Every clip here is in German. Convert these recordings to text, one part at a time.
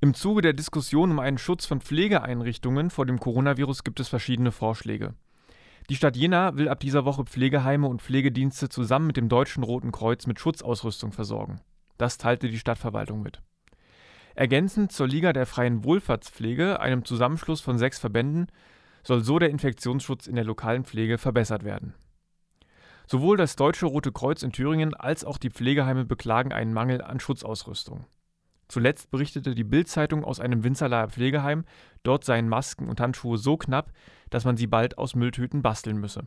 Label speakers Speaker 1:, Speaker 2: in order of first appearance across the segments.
Speaker 1: Im Zuge der Diskussion um einen Schutz von Pflegeeinrichtungen vor dem Coronavirus gibt es verschiedene Vorschläge. Die Stadt Jena will ab dieser Woche Pflegeheime und Pflegedienste zusammen mit dem Deutschen Roten Kreuz mit Schutzausrüstung versorgen. Das teilte die Stadtverwaltung mit. Ergänzend zur Liga der freien Wohlfahrtspflege, einem Zusammenschluss von sechs Verbänden, soll so der Infektionsschutz in der lokalen Pflege verbessert werden. Sowohl das Deutsche Rote Kreuz in Thüringen als auch die Pflegeheime beklagen einen Mangel an Schutzausrüstung. Zuletzt berichtete die Bild-Zeitung aus einem Winzerlaer Pflegeheim, dort seien Masken und Handschuhe so knapp, dass man sie bald aus Mülltüten basteln müsse.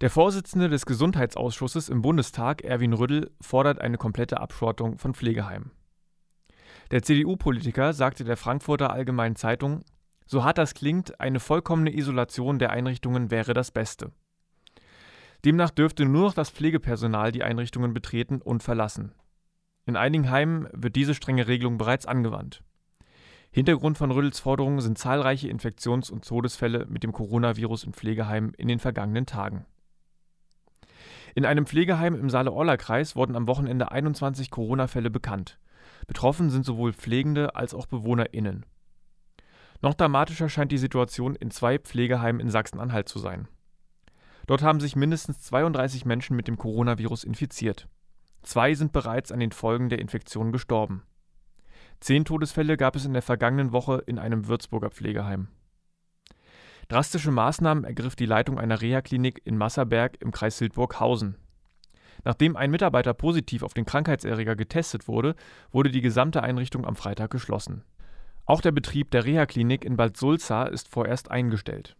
Speaker 1: Der Vorsitzende des Gesundheitsausschusses im Bundestag, Erwin Rüddel, fordert eine komplette Abschottung von Pflegeheimen. Der CDU-Politiker sagte der Frankfurter Allgemeinen Zeitung, so hart das klingt, eine vollkommene Isolation der Einrichtungen wäre das Beste. Demnach dürfte nur noch das Pflegepersonal die Einrichtungen betreten und verlassen. In einigen Heimen wird diese strenge Regelung bereits angewandt. Hintergrund von Rüttels Forderungen sind zahlreiche Infektions- und Todesfälle mit dem Coronavirus in Pflegeheimen in den vergangenen Tagen. In einem Pflegeheim im Saale-Orla-Kreis wurden am Wochenende 21 Corona-Fälle bekannt. Betroffen sind sowohl Pflegende als auch BewohnerInnen. Noch dramatischer scheint die Situation in zwei Pflegeheimen in Sachsen-Anhalt zu sein. Dort haben sich mindestens 32 Menschen mit dem Coronavirus infiziert. Zwei sind bereits an den Folgen der Infektion gestorben. Zehn Todesfälle gab es in der vergangenen Woche in einem Würzburger Pflegeheim. Drastische Maßnahmen ergriff die Leitung einer Reha-Klinik in Masserberg im Kreis Hildburghausen. Nachdem ein Mitarbeiter positiv auf den Krankheitserreger getestet wurde, wurde die gesamte Einrichtung am Freitag geschlossen. Auch der Betrieb der Reha-Klinik in Bad Sulza ist vorerst eingestellt